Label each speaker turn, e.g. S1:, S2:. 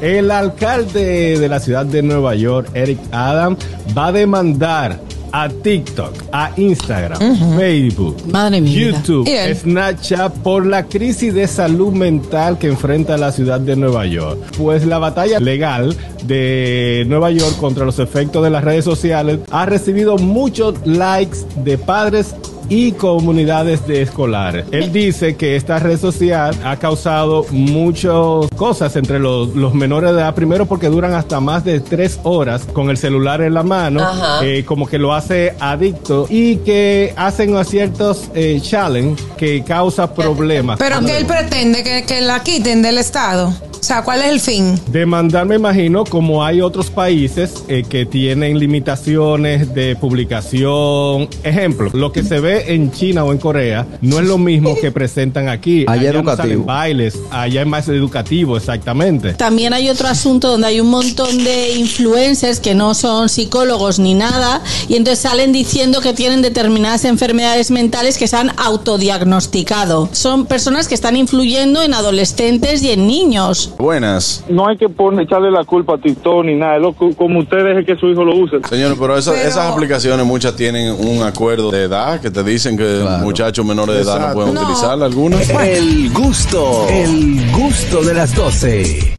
S1: El alcalde de la ciudad de Nueva York, Eric Adam, va a demandar a TikTok, a Instagram, Facebook,
S2: Madre mía.
S1: YouTube. Snapchat por la crisis de salud mental que enfrenta la ciudad de Nueva York. Pues la batalla legal de Nueva York contra los efectos de las redes sociales ha recibido muchos likes de padres y comunidades de escolares. Él dice que esta red social ha causado muchas cosas entre los, los menores de edad, primero porque duran hasta más de tres horas con el celular en la mano, eh, como que lo hace adicto y que hacen a ciertos eh, challenge que causa problemas.
S2: Pero que él pretende que, que la quiten del Estado. O sea, ¿cuál es el fin?
S1: Demandar, me imagino, como hay otros países eh, que tienen limitaciones de publicación. Ejemplo, lo que se ve en China o en Corea no es lo mismo que presentan aquí.
S3: Allá
S1: no
S3: educativo.
S1: salen bailes, allá es más educativo, exactamente.
S4: También hay otro asunto donde hay un montón de influencers que no son psicólogos ni nada y entonces salen diciendo que tienen determinadas enfermedades mentales que se han autodiagnosticado. Son personas que están influyendo en adolescentes y en niños.
S5: Buenas.
S6: No hay que poner, echarle la culpa a TikTok ni nada, es lo como usted deje que su hijo lo use.
S5: Señores, pero, esa-
S2: Pero-
S5: esas aplicaciones muchas tienen un acuerdo de edad que te dicen que
S3: Claro.
S5: muchachos menores de edad no pueden
S2: No.
S5: utilizarla algunas.
S7: El gusto, el gusto de las 12.